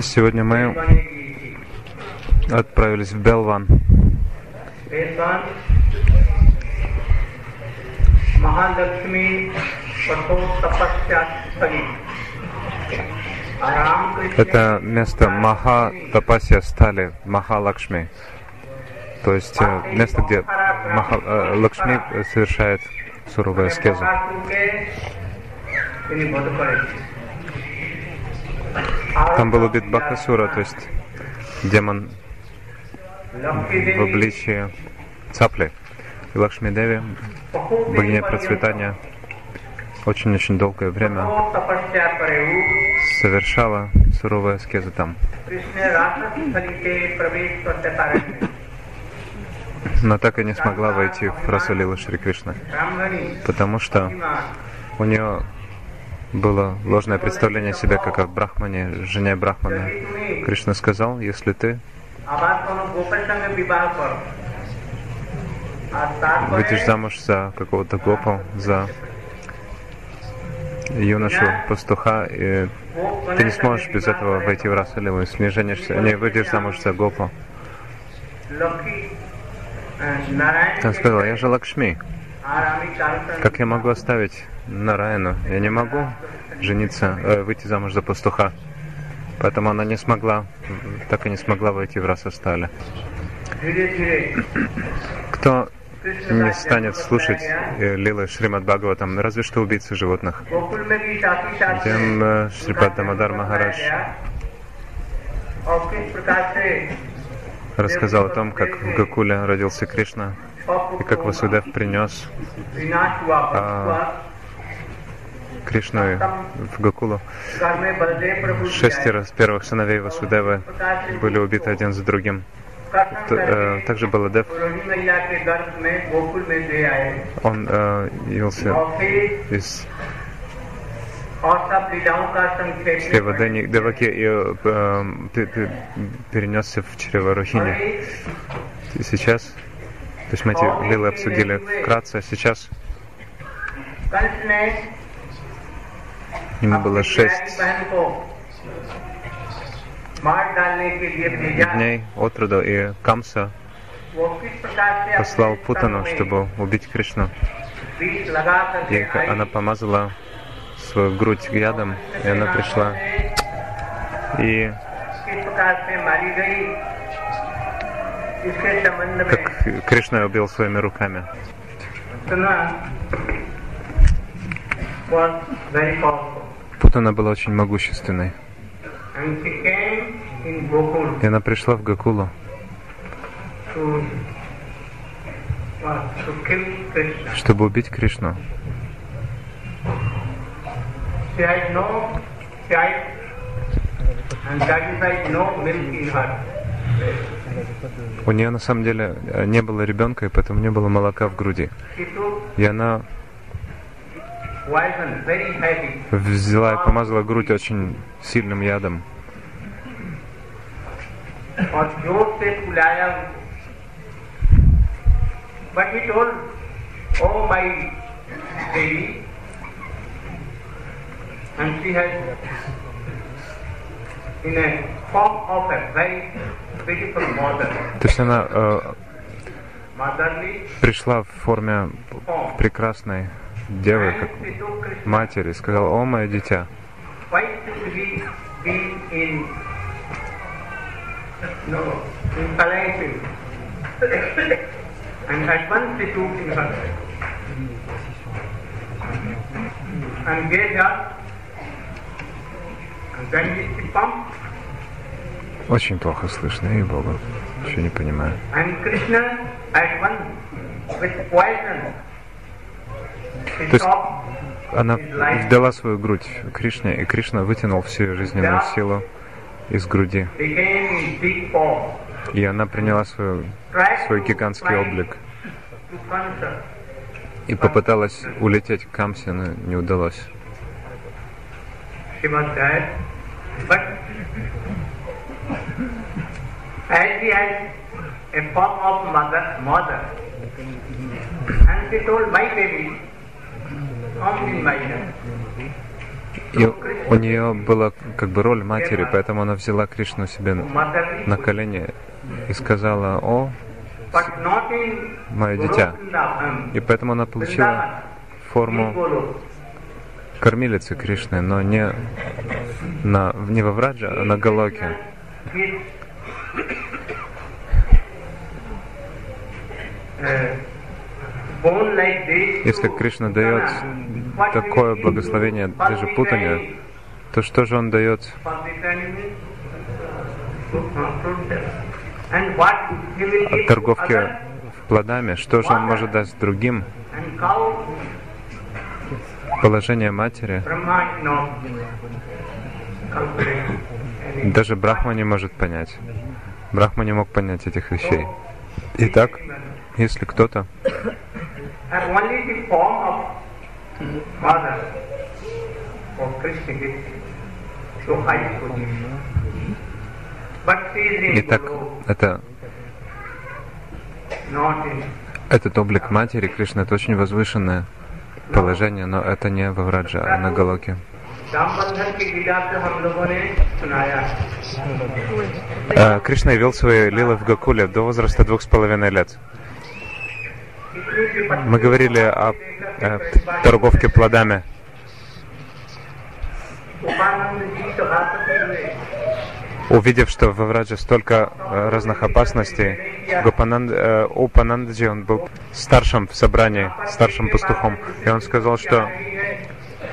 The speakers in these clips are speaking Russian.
Сегодня мы отправились в Белван. Это место Маха Тапасия Стали, Маха Лакшми. То есть э, место, где Маха, э, Лакшми э, совершает суровая аскеза. Там был убит Бахасура, то есть демон в обличии цапли. И Лакшми Деви, богиня процветания, очень-очень долгое время совершала суровые аскезы там но так и не смогла войти в Расулилу Шри Кришна, потому что у нее было ложное представление себя как о Брахмане, жене Брахмана. Кришна сказал, если ты выйдешь замуж за какого-то гопал, за юношу, пастуха, и ты не сможешь без этого войти в Расулилу, если не женишься, не выйдешь замуж за гопал. Она сказала, я же Лакшми. Как я могу оставить Нараяну? Я не могу жениться, э, выйти замуж за пастуха. Поэтому она не смогла, так и не смогла войти в расу. Кто не станет слушать э, Лилы Шримад Бхагаватам, разве что убийцы животных. Тем э, Шрипад Дамадар Махарадж рассказал о том, как в Гакуле родился Кришна и как Васудев принес а, Кришну в Гакулу. Шестеро с первых сыновей Васудева были убиты один за другим. Э, также Баладев, он э, явился из Шривадани Деваки и перенесся в Чреварухини. Сейчас, то есть мы эти лилы обсудили вкратце, а сейчас ему было шесть дней от роду, и Камса послал Путану, чтобы убить Кришну. И она помазала свою грудь рядом, и она пришла. И как Кришна убил своими руками. Путана была очень могущественной. И она пришла в Гакулу, чтобы убить Кришну. She has no and that is why milk in her. У нее на самом деле э, не было ребенка, и поэтому не было молока в груди. И она взяла и помазала грудь очень сильным ядом. But he told, oh my baby, and she has in a form of a very beautiful mother, То есть она э, пришла в форме прекрасной девы, как матери, и сказала, о, мое дитя, and очень плохо слышно, ей богу, еще не понимаю. То есть Она вдала свою грудь Кришне, и Кришна вытянул всю ее жизненную силу из груди. И она приняла свою, свой гигантский облик. И попыталась улететь к Камсе, но не удалось. Dead. But as she had a form of mother, mother, and she told my baby, performed in Maya. И у нее была как бы роль матери, поэтому она взяла Кришну себе на колени и сказала, о, мое дитя. И поэтому она получила форму Golo. кормилицы Кришны, но не, на, не во Враджа, а на Галоке. Если Кришна дает такое благословение даже Путане, то что же он дает от торговки плодами? Что же он может дать другим? Положение матери. Даже Брахма не может понять. Брахма не мог понять этих вещей. Итак, если кто-то Итак, это, этот облик матери Кришны, это очень возвышенное положение, но это не во Враджа, а на Галоке. А, Кришна вел свои лилы в Гакуле до возраста двух с половиной лет. Мы говорили о, о торговке плодами. Увидев, что во Враджа столько э, разных опасностей, у э, Упанандаджи, он был старшим в собрании, старшим пастухом, и он сказал, что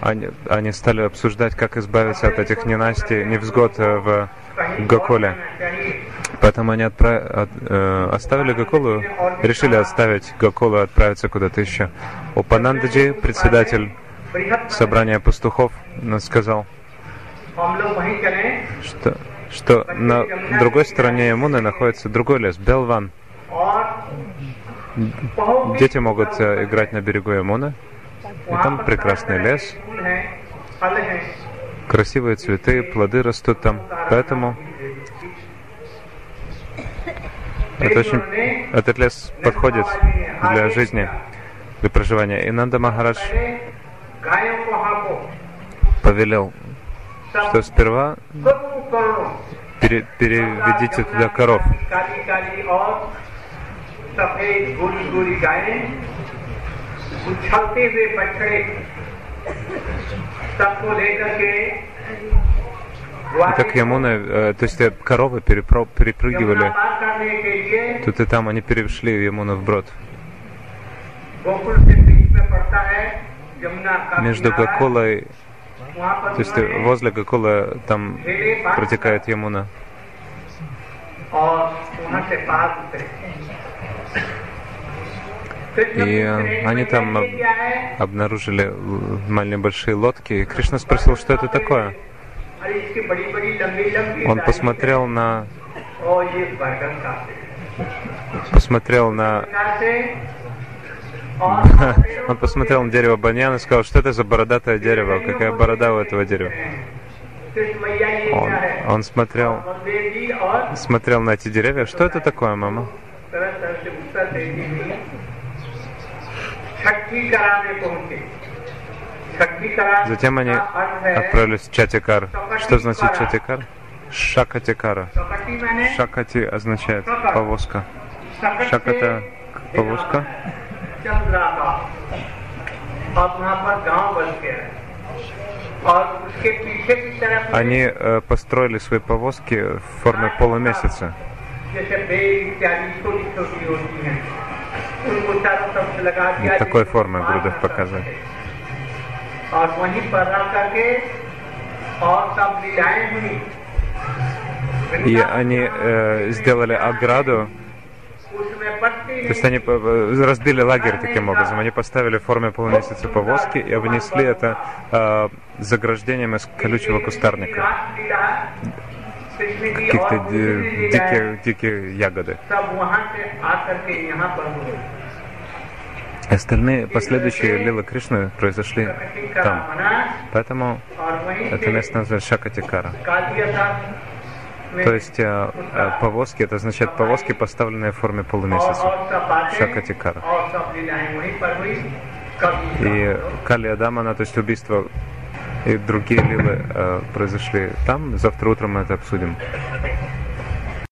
они, они стали обсуждать, как избавиться от этих ненастей, невзгод э, в Гоколе. Поэтому они отправ... от... э... оставили Гоколу, решили оставить Гоколу и отправиться куда-то еще. У Упанандаджи, председатель собрания пастухов, сказал, что что на другой стороне Ямуны находится другой лес, Белван. Дети могут э, играть на берегу Ямуны, и там прекрасный лес, красивые цветы, плоды растут там, поэтому это очень, этот лес подходит для жизни, для проживания. И Нанда Махарадж повелел, что сперва пере- переведите туда коров. काली काली और सफेद गोरी गोरी गायें उछलते हुए बछड़े सबको लेकर के И так Ямуна, э, то есть э, коровы перепро- यमुना перепрыгивали पार करने के लिए тут и там, они перешли Ямуну вброд. गोकुल से बीच में पड़ता है यमुना का Между किनारा। Гакулой, वहाँ पर то есть э, возле Гакула э, там протекает Ямуна. И э, они там обнаружили маленькие большие лодки. И Кришна спросил, что это такое. Он посмотрел на посмотрел на Он посмотрел на дерево баньяна и сказал, что это за бородатое дерево, какая борода у этого дерева. Он, он смотрел, смотрел на эти деревья. Что это такое, мама? Затем они отправились в Чатикар. Что значит Чатикар? Шакатикара. Шакати означает повозка. Шаката повозка. चल रहा था अब वहाँ पर गांव बस गया है और उसके पीछे की तरफ में Они э, построили свои повозки в форме полумесяца. जैसे बेल इत्यादि छोटी छोटी होती हैं उनको चारों तरफ से लगा दिया Вот такой जिससे формы पार Гурудев न कर показывает. सके। और वहीं पर रह करके और सब लीलाएं हुई И они э, сделали ограду, उसमें बत्ती То есть они разбили лагерь таким образом. Они поставили в форме полумесяца повозки и обнесли это э, заграждением из колючего кустарника. Каких-то ди- дикие, ягоды. Остальные последующие Лила Кришны произошли там. Поэтому это место называется Шакатикара. То есть э, э, повозки, это означает повозки, поставленные в форме полумесяца. Шакатикара. И Кали Адамана, то есть убийство и другие лилы э, произошли там. Завтра утром мы это обсудим.